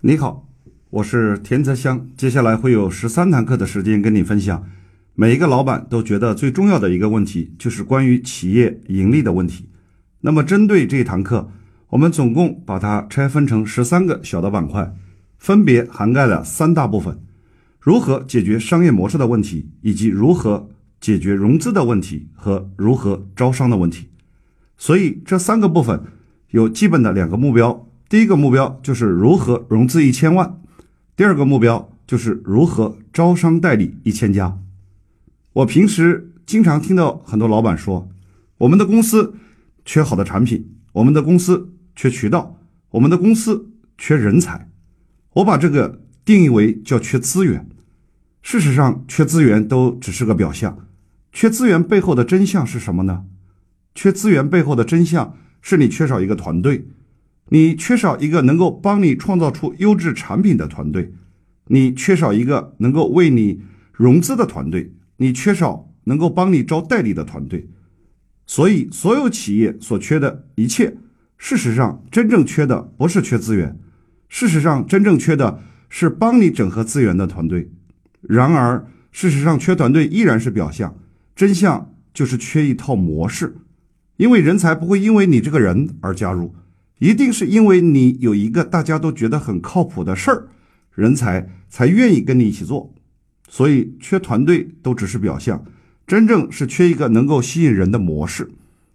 你好，我是田泽香。接下来会有十三堂课的时间跟你分享。每一个老板都觉得最重要的一个问题，就是关于企业盈利的问题。那么，针对这一堂课，我们总共把它拆分成十三个小的板块，分别涵盖了三大部分：如何解决商业模式的问题，以及如何解决融资的问题和如何招商的问题。所以，这三个部分有基本的两个目标。第一个目标就是如何融资一千万，第二个目标就是如何招商代理一千家。我平时经常听到很多老板说，我们的公司缺好的产品，我们的公司缺渠道，我们的公司缺人才。我把这个定义为叫缺资源。事实上，缺资源都只是个表象，缺资源背后的真相是什么呢？缺资源背后的真相是你缺少一个团队。你缺少一个能够帮你创造出优质产品的团队，你缺少一个能够为你融资的团队，你缺少能够帮你招代理的团队。所以，所有企业所缺的一切，事实上真正缺的不是缺资源，事实上真正缺的是帮你整合资源的团队。然而，事实上缺团队依然是表象，真相就是缺一套模式，因为人才不会因为你这个人而加入。一定是因为你有一个大家都觉得很靠谱的事儿，人才才愿意跟你一起做。所以缺团队都只是表象，真正是缺一个能够吸引人的模式。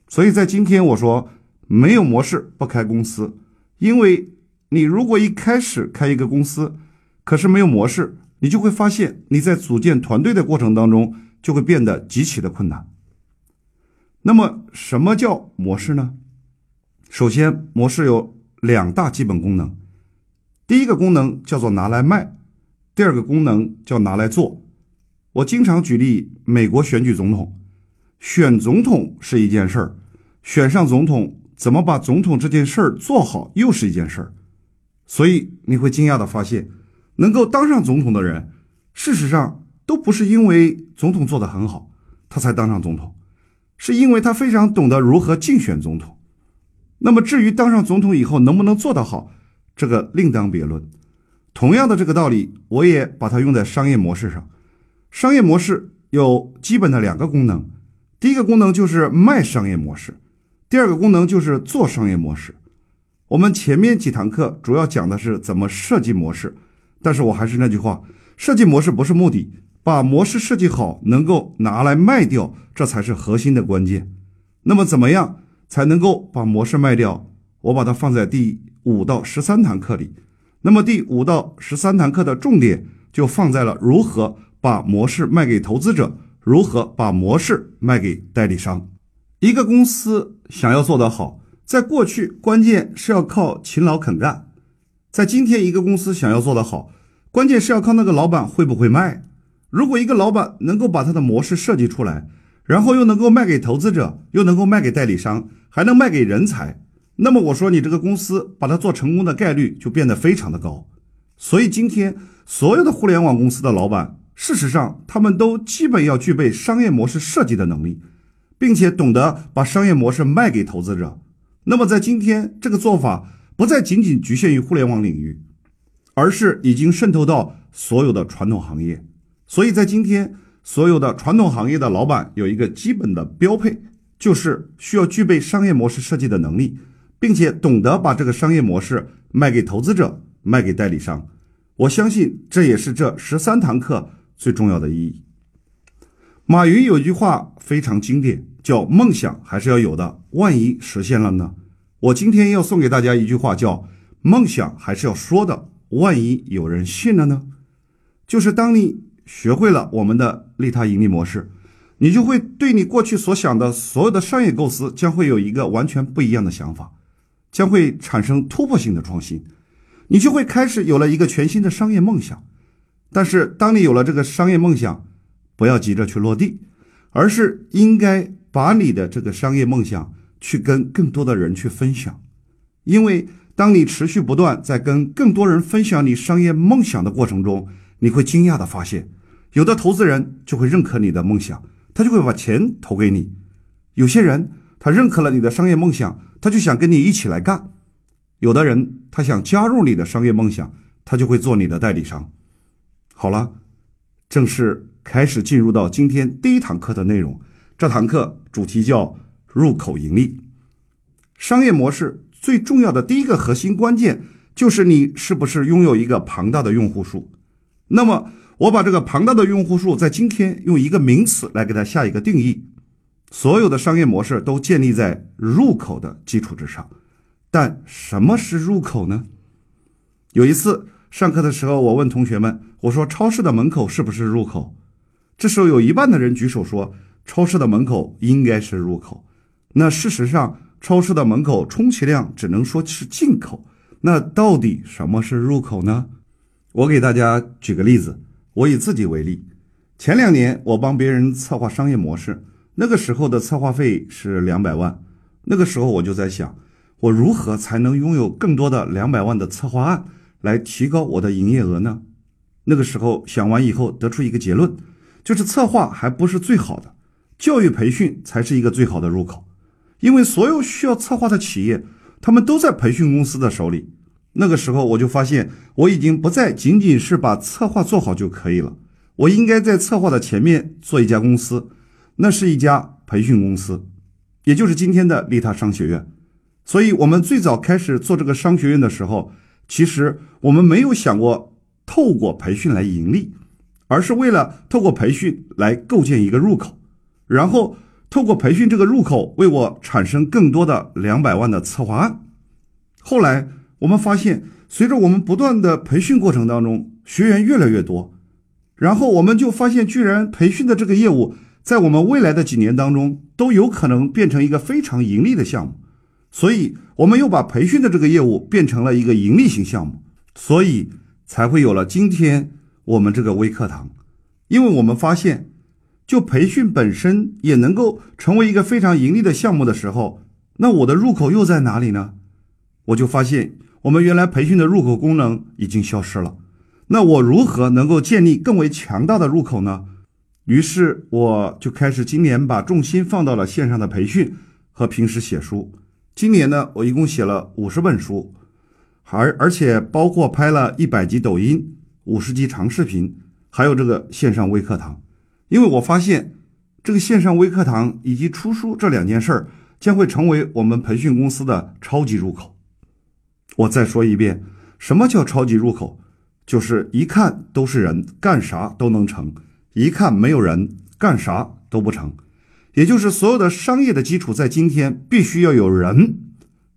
所以在今天我说没有模式不开公司，因为你如果一开始开一个公司，可是没有模式，你就会发现你在组建团队的过程当中就会变得极其的困难。那么什么叫模式呢？首先，模式有两大基本功能。第一个功能叫做拿来卖，第二个功能叫拿来做。我经常举例，美国选举总统，选总统是一件事儿，选上总统怎么把总统这件事儿做好又是一件事儿。所以你会惊讶的发现，能够当上总统的人，事实上都不是因为总统做得很好，他才当上总统，是因为他非常懂得如何竞选总统。那么，至于当上总统以后能不能做得好，这个另当别论。同样的这个道理，我也把它用在商业模式上。商业模式有基本的两个功能，第一个功能就是卖商业模式，第二个功能就是做商业模式。我们前面几堂课主要讲的是怎么设计模式，但是我还是那句话，设计模式不是目的，把模式设计好，能够拿来卖掉，这才是核心的关键。那么怎么样？才能够把模式卖掉，我把它放在第五到十三堂课里。那么第五到十三堂课的重点就放在了如何把模式卖给投资者，如何把模式卖给代理商。一个公司想要做得好，在过去关键是要靠勤劳肯干；在今天，一个公司想要做得好，关键是要靠那个老板会不会卖。如果一个老板能够把他的模式设计出来，然后又能够卖给投资者，又能够卖给代理商。还能卖给人才，那么我说你这个公司把它做成功的概率就变得非常的高。所以今天所有的互联网公司的老板，事实上他们都基本要具备商业模式设计的能力，并且懂得把商业模式卖给投资者。那么在今天这个做法不再仅仅局限于互联网领域，而是已经渗透到所有的传统行业。所以在今天所有的传统行业的老板有一个基本的标配。就是需要具备商业模式设计的能力，并且懂得把这个商业模式卖给投资者、卖给代理商。我相信这也是这十三堂课最重要的意义。马云有一句话非常经典，叫“梦想还是要有的，万一实现了呢？”我今天要送给大家一句话，叫“梦想还是要说的，万一有人信了呢？”就是当你学会了我们的利他盈利模式。你就会对你过去所想的所有的商业构思将会有一个完全不一样的想法，将会产生突破性的创新，你就会开始有了一个全新的商业梦想。但是，当你有了这个商业梦想，不要急着去落地，而是应该把你的这个商业梦想去跟更多的人去分享。因为当你持续不断在跟更多人分享你商业梦想的过程中，你会惊讶的发现，有的投资人就会认可你的梦想。他就会把钱投给你。有些人他认可了你的商业梦想，他就想跟你一起来干；有的人他想加入你的商业梦想，他就会做你的代理商。好了，正式开始进入到今天第一堂课的内容。这堂课主题叫入口盈利。商业模式最重要的第一个核心关键就是你是不是拥有一个庞大的用户数。那么，我把这个庞大的用户数在今天用一个名词来给它下一个定义。所有的商业模式都建立在入口的基础之上。但什么是入口呢？有一次上课的时候，我问同学们：“我说超市的门口是不是入口？”这时候有一半的人举手说。超市的门口应该是入口，那事实上，超市的门口充其量只能说是进口。那到底什么是入口呢？我给大家举个例子，我以自己为例，前两年我帮别人策划商业模式，那个时候的策划费是两百万，那个时候我就在想，我如何才能拥有更多的两百万的策划案，来提高我的营业额呢？那个时候想完以后，得出一个结论，就是策划还不是最好的。教育培训才是一个最好的入口，因为所有需要策划的企业，他们都在培训公司的手里。那个时候我就发现，我已经不再仅仅是把策划做好就可以了，我应该在策划的前面做一家公司，那是一家培训公司，也就是今天的利他商学院。所以，我们最早开始做这个商学院的时候，其实我们没有想过透过培训来盈利，而是为了透过培训来构建一个入口。然后透过培训这个入口，为我产生更多的两百万的策划案。后来我们发现，随着我们不断的培训过程当中，学员越来越多，然后我们就发现，居然培训的这个业务，在我们未来的几年当中，都有可能变成一个非常盈利的项目。所以，我们又把培训的这个业务变成了一个盈利型项目，所以才会有了今天我们这个微课堂。因为我们发现。就培训本身也能够成为一个非常盈利的项目的时候，那我的入口又在哪里呢？我就发现我们原来培训的入口功能已经消失了。那我如何能够建立更为强大的入口呢？于是我就开始今年把重心放到了线上的培训和平时写书。今年呢，我一共写了五十本书，而而且包括拍了一百集抖音、五十集长视频，还有这个线上微课堂。因为我发现，这个线上微课堂以及出书这两件事儿将会成为我们培训公司的超级入口。我再说一遍，什么叫超级入口？就是一看都是人，干啥都能成；一看没有人，干啥都不成。也就是所有的商业的基础在今天必须要有人。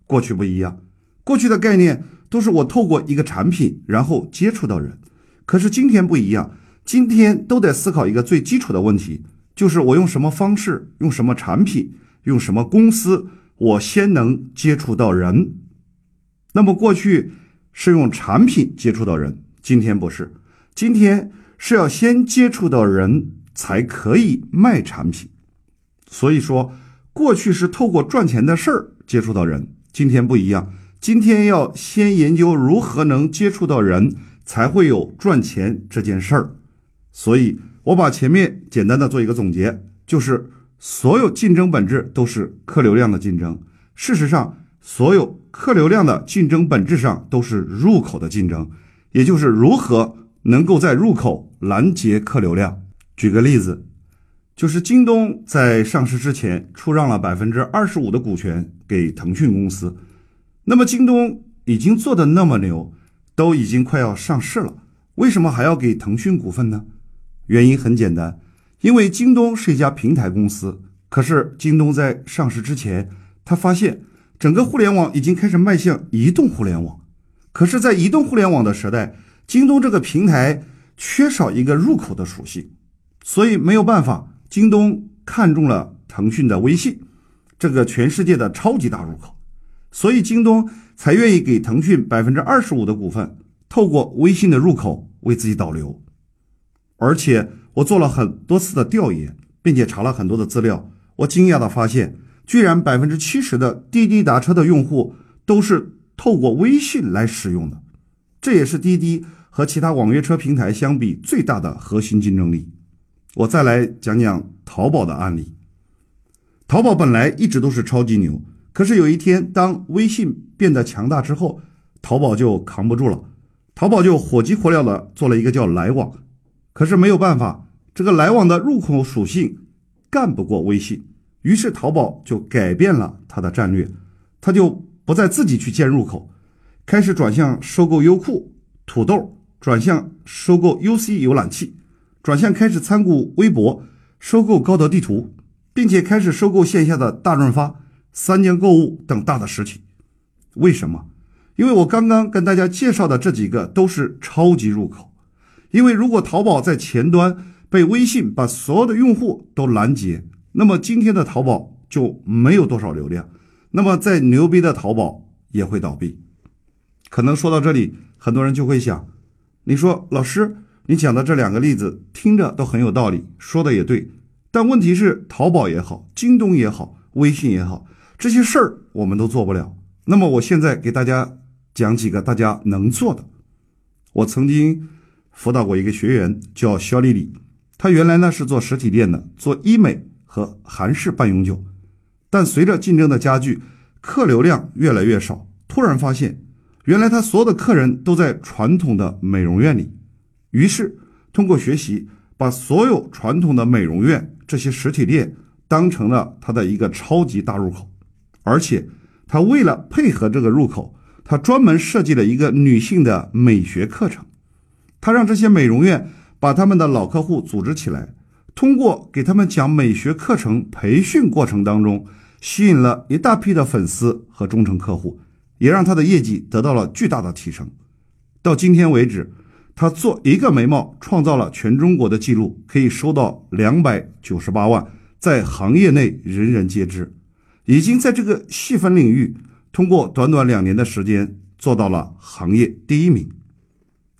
过去不一样，过去的概念都是我透过一个产品，然后接触到人。可是今天不一样。今天都得思考一个最基础的问题，就是我用什么方式，用什么产品，用什么公司，我先能接触到人。那么过去是用产品接触到人，今天不是，今天是要先接触到人才可以卖产品。所以说，过去是透过赚钱的事儿接触到人，今天不一样，今天要先研究如何能接触到人，才会有赚钱这件事儿。所以，我把前面简单的做一个总结，就是所有竞争本质都是客流量的竞争。事实上，所有客流量的竞争本质上都是入口的竞争，也就是如何能够在入口拦截客流量。举个例子，就是京东在上市之前出让了百分之二十五的股权给腾讯公司。那么，京东已经做的那么牛，都已经快要上市了，为什么还要给腾讯股份呢？原因很简单，因为京东是一家平台公司。可是京东在上市之前，他发现整个互联网已经开始迈向移动互联网。可是，在移动互联网的时代，京东这个平台缺少一个入口的属性，所以没有办法。京东看中了腾讯的微信，这个全世界的超级大入口，所以京东才愿意给腾讯百分之二十五的股份，透过微信的入口为自己导流。而且我做了很多次的调研，并且查了很多的资料，我惊讶的发现，居然百分之七十的滴滴打车的用户都是透过微信来使用的，这也是滴滴和其他网约车平台相比最大的核心竞争力。我再来讲讲淘宝的案例。淘宝本来一直都是超级牛，可是有一天当微信变得强大之后，淘宝就扛不住了。淘宝就火急火燎的做了一个叫来往，可是没有办法，这个来往的入口属性干不过微信，于是淘宝就改变了它的战略，它就不再自己去建入口，开始转向收购优酷、土豆，转向收购 UC 浏览器，转向开始参股微博，收购高德地图，并且开始收购线下的大润发、三江购物等大的实体。为什么？因为我刚刚跟大家介绍的这几个都是超级入口，因为如果淘宝在前端被微信把所有的用户都拦截，那么今天的淘宝就没有多少流量，那么再牛逼的淘宝也会倒闭。可能说到这里，很多人就会想，你说老师，你讲的这两个例子听着都很有道理，说的也对，但问题是淘宝也好，京东也好，微信也好，这些事儿我们都做不了。那么我现在给大家。讲几个大家能做的。我曾经辅导过一个学员，叫肖丽丽。她原来呢是做实体店的，做医美和韩式半永久。但随着竞争的加剧，客流量越来越少。突然发现，原来他所有的客人都在传统的美容院里。于是通过学习，把所有传统的美容院这些实体店当成了他的一个超级大入口。而且他为了配合这个入口。他专门设计了一个女性的美学课程，他让这些美容院把他们的老客户组织起来，通过给他们讲美学课程培训过程当中，吸引了一大批的粉丝和忠诚客户，也让他的业绩得到了巨大的提升。到今天为止，他做一个眉毛创造了全中国的记录，可以收到两百九十八万，在行业内人人皆知，已经在这个细分领域。通过短短两年的时间做到了行业第一名，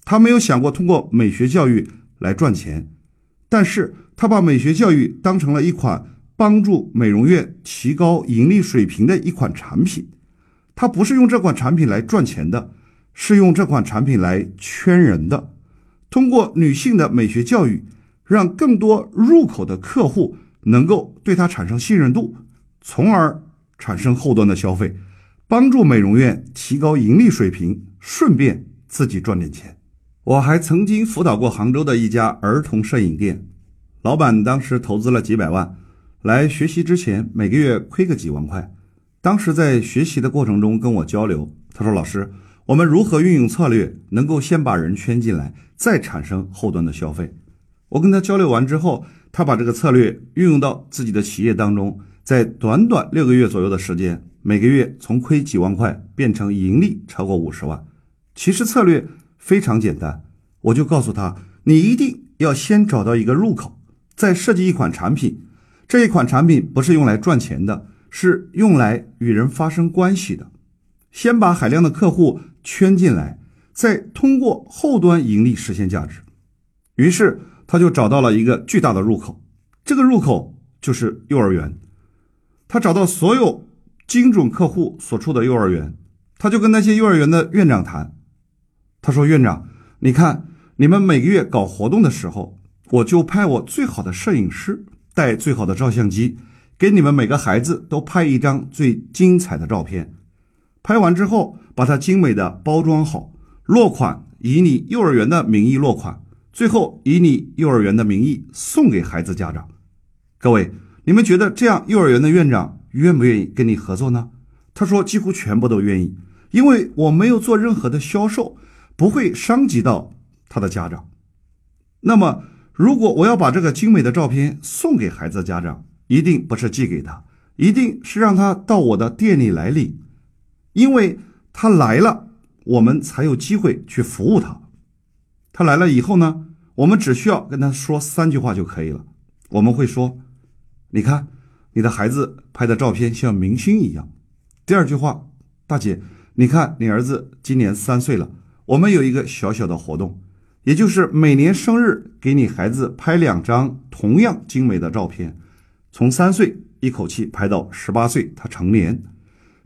他没有想过通过美学教育来赚钱，但是他把美学教育当成了一款帮助美容院提高盈利水平的一款产品。他不是用这款产品来赚钱的，是用这款产品来圈人的。通过女性的美学教育，让更多入口的客户能够对他产生信任度，从而产生后端的消费。帮助美容院提高盈利水平，顺便自己赚点钱。我还曾经辅导过杭州的一家儿童摄影店，老板当时投资了几百万来学习，之前每个月亏个几万块。当时在学习的过程中跟我交流，他说：“老师，我们如何运用策略，能够先把人圈进来，再产生后端的消费？”我跟他交流完之后，他把这个策略运用到自己的企业当中，在短短六个月左右的时间。每个月从亏几万块变成盈利超过五十万，其实策略非常简单，我就告诉他，你一定要先找到一个入口，再设计一款产品。这一款产品不是用来赚钱的，是用来与人发生关系的。先把海量的客户圈进来，再通过后端盈利实现价值。于是他就找到了一个巨大的入口，这个入口就是幼儿园。他找到所有。精准客户所处的幼儿园，他就跟那些幼儿园的院长谈。他说：“院长，你看你们每个月搞活动的时候，我就派我最好的摄影师带最好的照相机，给你们每个孩子都拍一张最精彩的照片。拍完之后，把它精美的包装好，落款以你幼儿园的名义落款，最后以你幼儿园的名义送给孩子家长。各位，你们觉得这样幼儿园的院长？”愿不愿意跟你合作呢？他说几乎全部都愿意，因为我没有做任何的销售，不会伤及到他的家长。那么，如果我要把这个精美的照片送给孩子家长，一定不是寄给他，一定是让他到我的店里来领，因为他来了，我们才有机会去服务他。他来了以后呢，我们只需要跟他说三句话就可以了。我们会说，你看。你的孩子拍的照片像明星一样。第二句话，大姐，你看你儿子今年三岁了，我们有一个小小的活动，也就是每年生日给你孩子拍两张同样精美的照片，从三岁一口气拍到十八岁，他成年。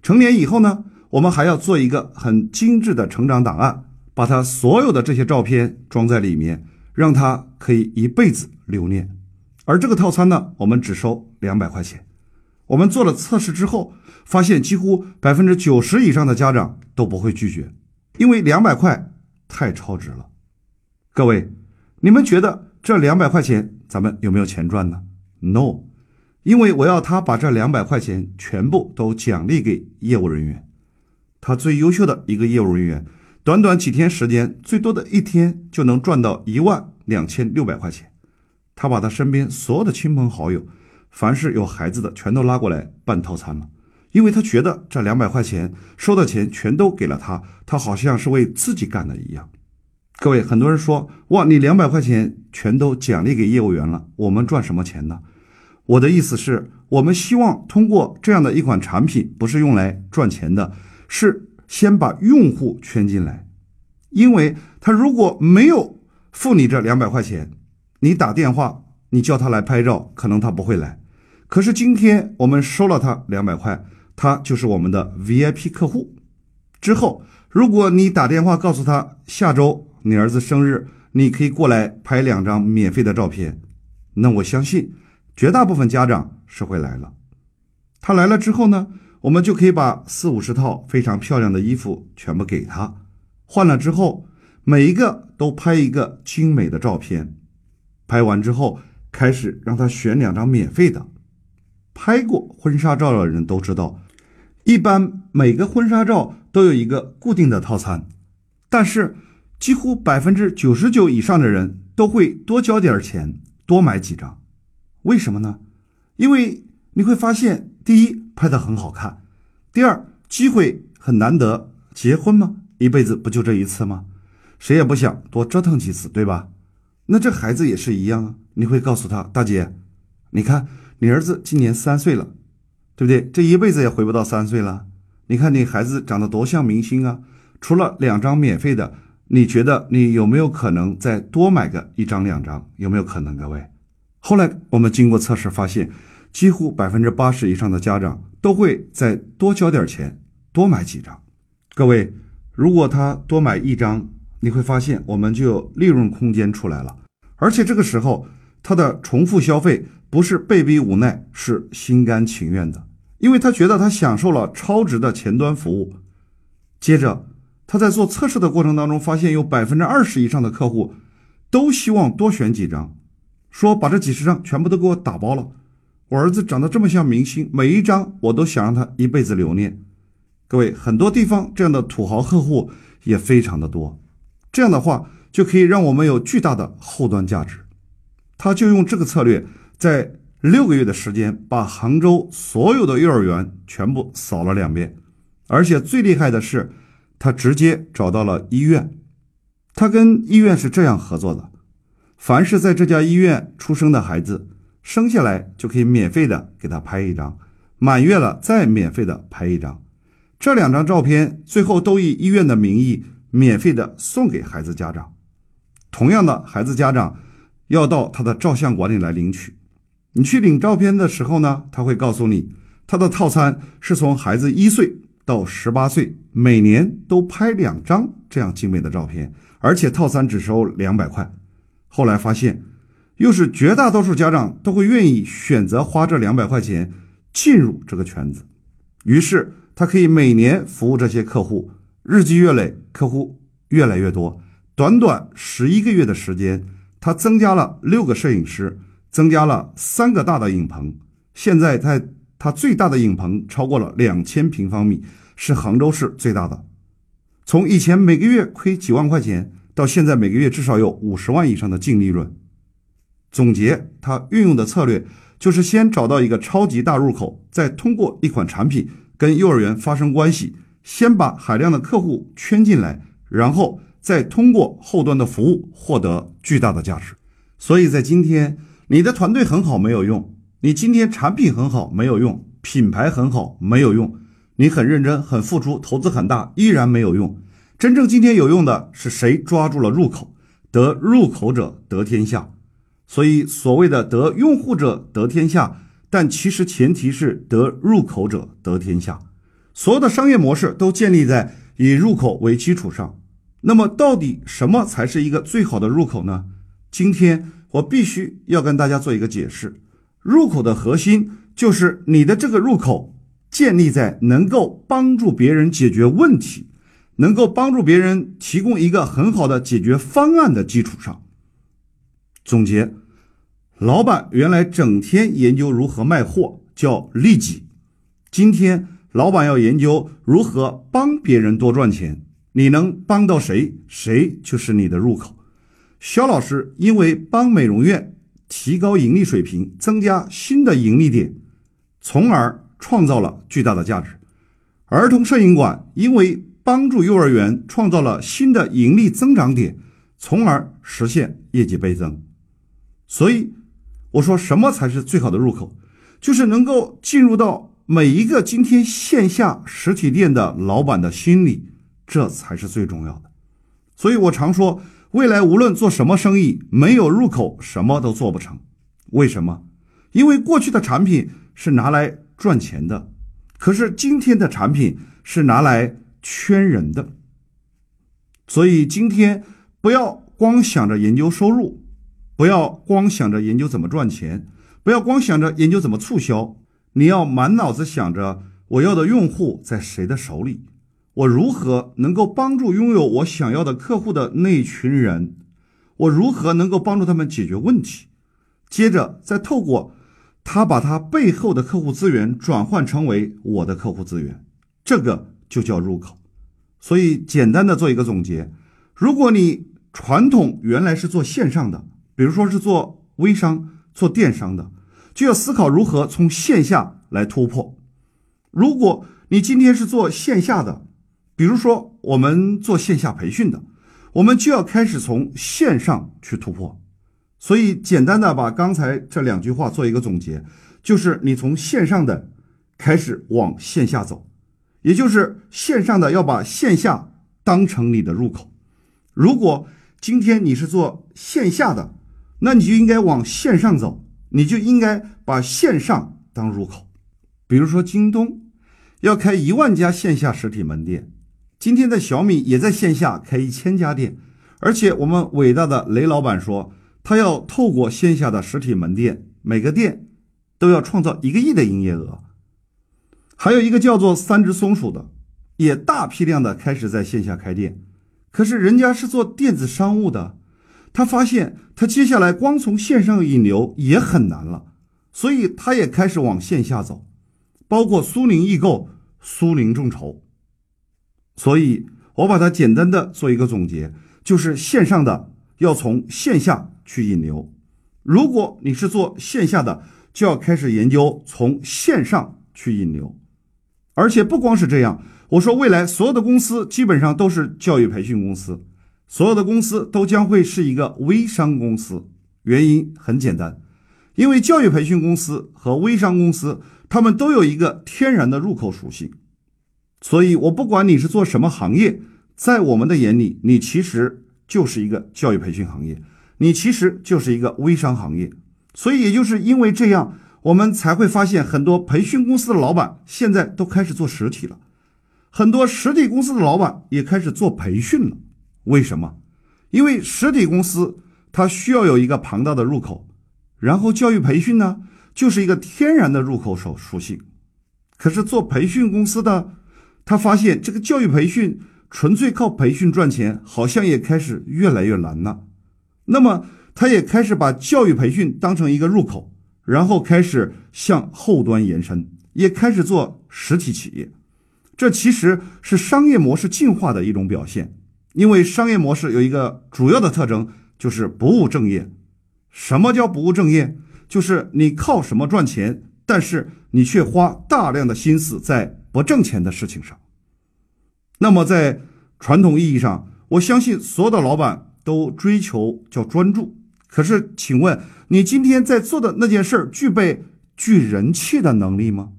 成年以后呢，我们还要做一个很精致的成长档案，把他所有的这些照片装在里面，让他可以一辈子留念。而这个套餐呢，我们只收两百块钱。我们做了测试之后，发现几乎百分之九十以上的家长都不会拒绝，因为两百块太超值了。各位，你们觉得这两百块钱咱们有没有钱赚呢？No，因为我要他把这两百块钱全部都奖励给业务人员。他最优秀的一个业务人员，短短几天时间，最多的一天就能赚到一万两千六百块钱。他把他身边所有的亲朋好友，凡是有孩子的，全都拉过来办套餐了。因为他觉得这两百块钱收的钱全都给了他，他好像是为自己干的一样。各位，很多人说哇，你两百块钱全都奖励给业务员了，我们赚什么钱呢？我的意思是，我们希望通过这样的一款产品，不是用来赚钱的，是先把用户圈进来。因为他如果没有付你这两百块钱，你打电话，你叫他来拍照，可能他不会来。可是今天我们收了他两百块。他就是我们的 VIP 客户。之后，如果你打电话告诉他下周你儿子生日，你可以过来拍两张免费的照片，那我相信绝大部分家长是会来了。他来了之后呢，我们就可以把四五十套非常漂亮的衣服全部给他，换了之后，每一个都拍一个精美的照片。拍完之后，开始让他选两张免费的。拍过婚纱照的人都知道。一般每个婚纱照都有一个固定的套餐，但是几乎百分之九十九以上的人都会多交点钱，多买几张。为什么呢？因为你会发现，第一拍的很好看，第二机会很难得。结婚吗？一辈子不就这一次吗？谁也不想多折腾几次，对吧？那这孩子也是一样啊。你会告诉他，大姐，你看你儿子今年三岁了。对不对？这一辈子也回不到三岁了。你看你孩子长得多像明星啊！除了两张免费的，你觉得你有没有可能再多买个一张两张？有没有可能？各位，后来我们经过测试发现，几乎百分之八十以上的家长都会再多交点钱，多买几张。各位，如果他多买一张，你会发现我们就有利润空间出来了，而且这个时候他的重复消费不是被逼无奈，是心甘情愿的。因为他觉得他享受了超值的前端服务，接着他在做测试的过程当中，发现有百分之二十以上的客户都希望多选几张，说把这几十张全部都给我打包了。我儿子长得这么像明星，每一张我都想让他一辈子留念。各位，很多地方这样的土豪客户也非常的多，这样的话就可以让我们有巨大的后端价值。他就用这个策略在。六个月的时间，把杭州所有的幼儿园全部扫了两遍，而且最厉害的是，他直接找到了医院。他跟医院是这样合作的：凡是在这家医院出生的孩子，生下来就可以免费的给他拍一张，满月了再免费的拍一张。这两张照片最后都以医院的名义免费的送给孩子家长。同样的，孩子家长要到他的照相馆里来领取。你去领照片的时候呢，他会告诉你，他的套餐是从孩子一岁到十八岁，每年都拍两张这样精美的照片，而且套餐只收两百块。后来发现，又是绝大多数家长都会愿意选择花这两百块钱进入这个圈子，于是他可以每年服务这些客户，日积月累，客户越来越多。短短十一个月的时间，他增加了六个摄影师。增加了三个大的影棚，现在在它最大的影棚超过了两千平方米，是杭州市最大的。从以前每个月亏几万块钱，到现在每个月至少有五十万以上的净利润。总结他运用的策略，就是先找到一个超级大入口，再通过一款产品跟幼儿园发生关系，先把海量的客户圈进来，然后再通过后端的服务获得巨大的价值。所以在今天。你的团队很好没有用，你今天产品很好没有用，品牌很好没有用，你很认真很付出，投资很大依然没有用。真正今天有用的是谁抓住了入口，得入口者得天下。所以所谓的得用户者得天下，但其实前提是得入口者得天下。所有的商业模式都建立在以入口为基础上。那么到底什么才是一个最好的入口呢？今天。我必须要跟大家做一个解释，入口的核心就是你的这个入口建立在能够帮助别人解决问题，能够帮助别人提供一个很好的解决方案的基础上。总结：老板原来整天研究如何卖货，叫利己；今天老板要研究如何帮别人多赚钱。你能帮到谁，谁就是你的入口。肖老师因为帮美容院提高盈利水平，增加新的盈利点，从而创造了巨大的价值。儿童摄影馆因为帮助幼儿园创造了新的盈利增长点，从而实现业绩倍增。所以，我说什么才是最好的入口？就是能够进入到每一个今天线下实体店的老板的心里。这才是最重要的，所以我常说，未来无论做什么生意，没有入口，什么都做不成。为什么？因为过去的产品是拿来赚钱的，可是今天的产品是拿来圈人的。所以今天不要光想着研究收入，不要光想着研究怎么赚钱，不要光想着研究怎么促销，你要满脑子想着我要的用户在谁的手里。我如何能够帮助拥有我想要的客户的那一群人？我如何能够帮助他们解决问题？接着再透过他把他背后的客户资源转换成为我的客户资源，这个就叫入口。所以简单的做一个总结：如果你传统原来是做线上的，比如说是做微商、做电商的，就要思考如何从线下来突破。如果你今天是做线下的，比如说，我们做线下培训的，我们就要开始从线上去突破。所以，简单的把刚才这两句话做一个总结，就是你从线上的开始往线下走，也就是线上的要把线下当成你的入口。如果今天你是做线下的，那你就应该往线上走，你就应该把线上当入口。比如说，京东要开一万家线下实体门店。今天的小米也在线下开一千家店，而且我们伟大的雷老板说，他要透过线下的实体门店，每个店都要创造一个亿的营业额。还有一个叫做三只松鼠的，也大批量的开始在线下开店，可是人家是做电子商务的，他发现他接下来光从线上引流也很难了，所以他也开始往线下走，包括苏宁易购、苏宁众筹。所以，我把它简单的做一个总结，就是线上的要从线下去引流。如果你是做线下的，就要开始研究从线上去引流。而且不光是这样，我说未来所有的公司基本上都是教育培训公司，所有的公司都将会是一个微商公司。原因很简单，因为教育培训公司和微商公司，他们都有一个天然的入口属性。所以，我不管你是做什么行业，在我们的眼里，你其实就是一个教育培训行业，你其实就是一个微商行业。所以，也就是因为这样，我们才会发现很多培训公司的老板现在都开始做实体了，很多实体公司的老板也开始做培训了。为什么？因为实体公司它需要有一个庞大的入口，然后教育培训呢，就是一个天然的入口手属性。可是做培训公司的。他发现这个教育培训纯粹靠培训赚钱，好像也开始越来越难了。那么，他也开始把教育培训当成一个入口，然后开始向后端延伸，也开始做实体企业。这其实是商业模式进化的一种表现。因为商业模式有一个主要的特征，就是不务正业。什么叫不务正业？就是你靠什么赚钱，但是你却花大量的心思在。不挣钱的事情上，那么在传统意义上，我相信所有的老板都追求叫专注。可是，请问你今天在做的那件事儿具备聚人气的能力吗？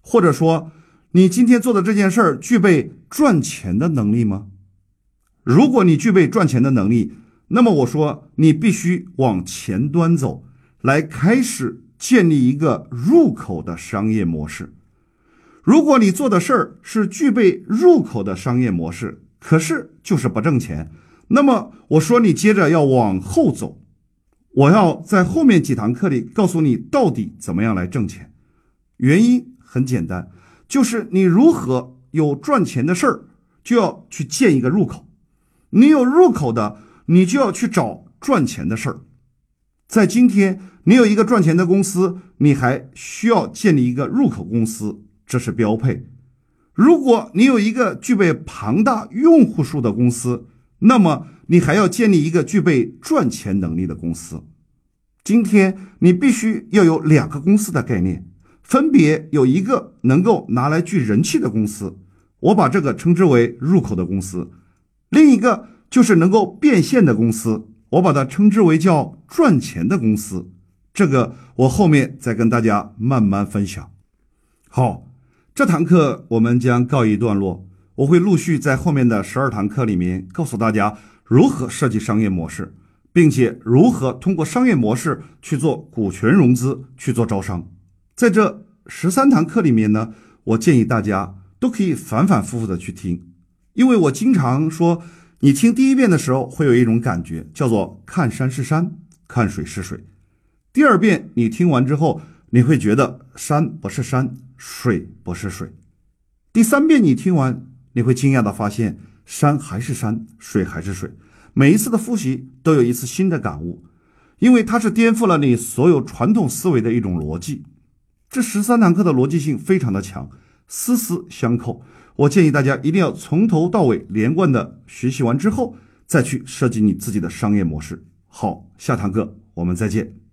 或者说，你今天做的这件事儿具备赚钱的能力吗？如果你具备赚钱的能力，那么我说你必须往前端走，来开始建立一个入口的商业模式。如果你做的事儿是具备入口的商业模式，可是就是不挣钱，那么我说你接着要往后走，我要在后面几堂课里告诉你到底怎么样来挣钱。原因很简单，就是你如何有赚钱的事儿，就要去建一个入口。你有入口的，你就要去找赚钱的事儿。在今天，你有一个赚钱的公司，你还需要建立一个入口公司，这是标配。如果你有一个具备庞大用户数的公司，那么你还要建立一个具备赚钱能力的公司。今天你必须要有两个公司的概念，分别有一个能够拿来聚人气的公司，我把这个称之为入口的公司；另一个就是能够变现的公司，我把它称之为叫赚钱的公司。这个我后面再跟大家慢慢分享。好，这堂课我们将告一段落。我会陆续在后面的十二堂课里面告诉大家如何设计商业模式，并且如何通过商业模式去做股权融资、去做招商。在这十三堂课里面呢，我建议大家都可以反反复复的去听，因为我经常说，你听第一遍的时候会有一种感觉，叫做看山是山，看水是水；第二遍你听完之后，你会觉得山不是山，水不是水；第三遍你听完。你会惊讶的发现，山还是山，水还是水。每一次的复习都有一次新的感悟，因为它是颠覆了你所有传统思维的一种逻辑。这十三堂课的逻辑性非常的强，丝丝相扣。我建议大家一定要从头到尾连贯的学习完之后，再去设计你自己的商业模式。好，下堂课我们再见。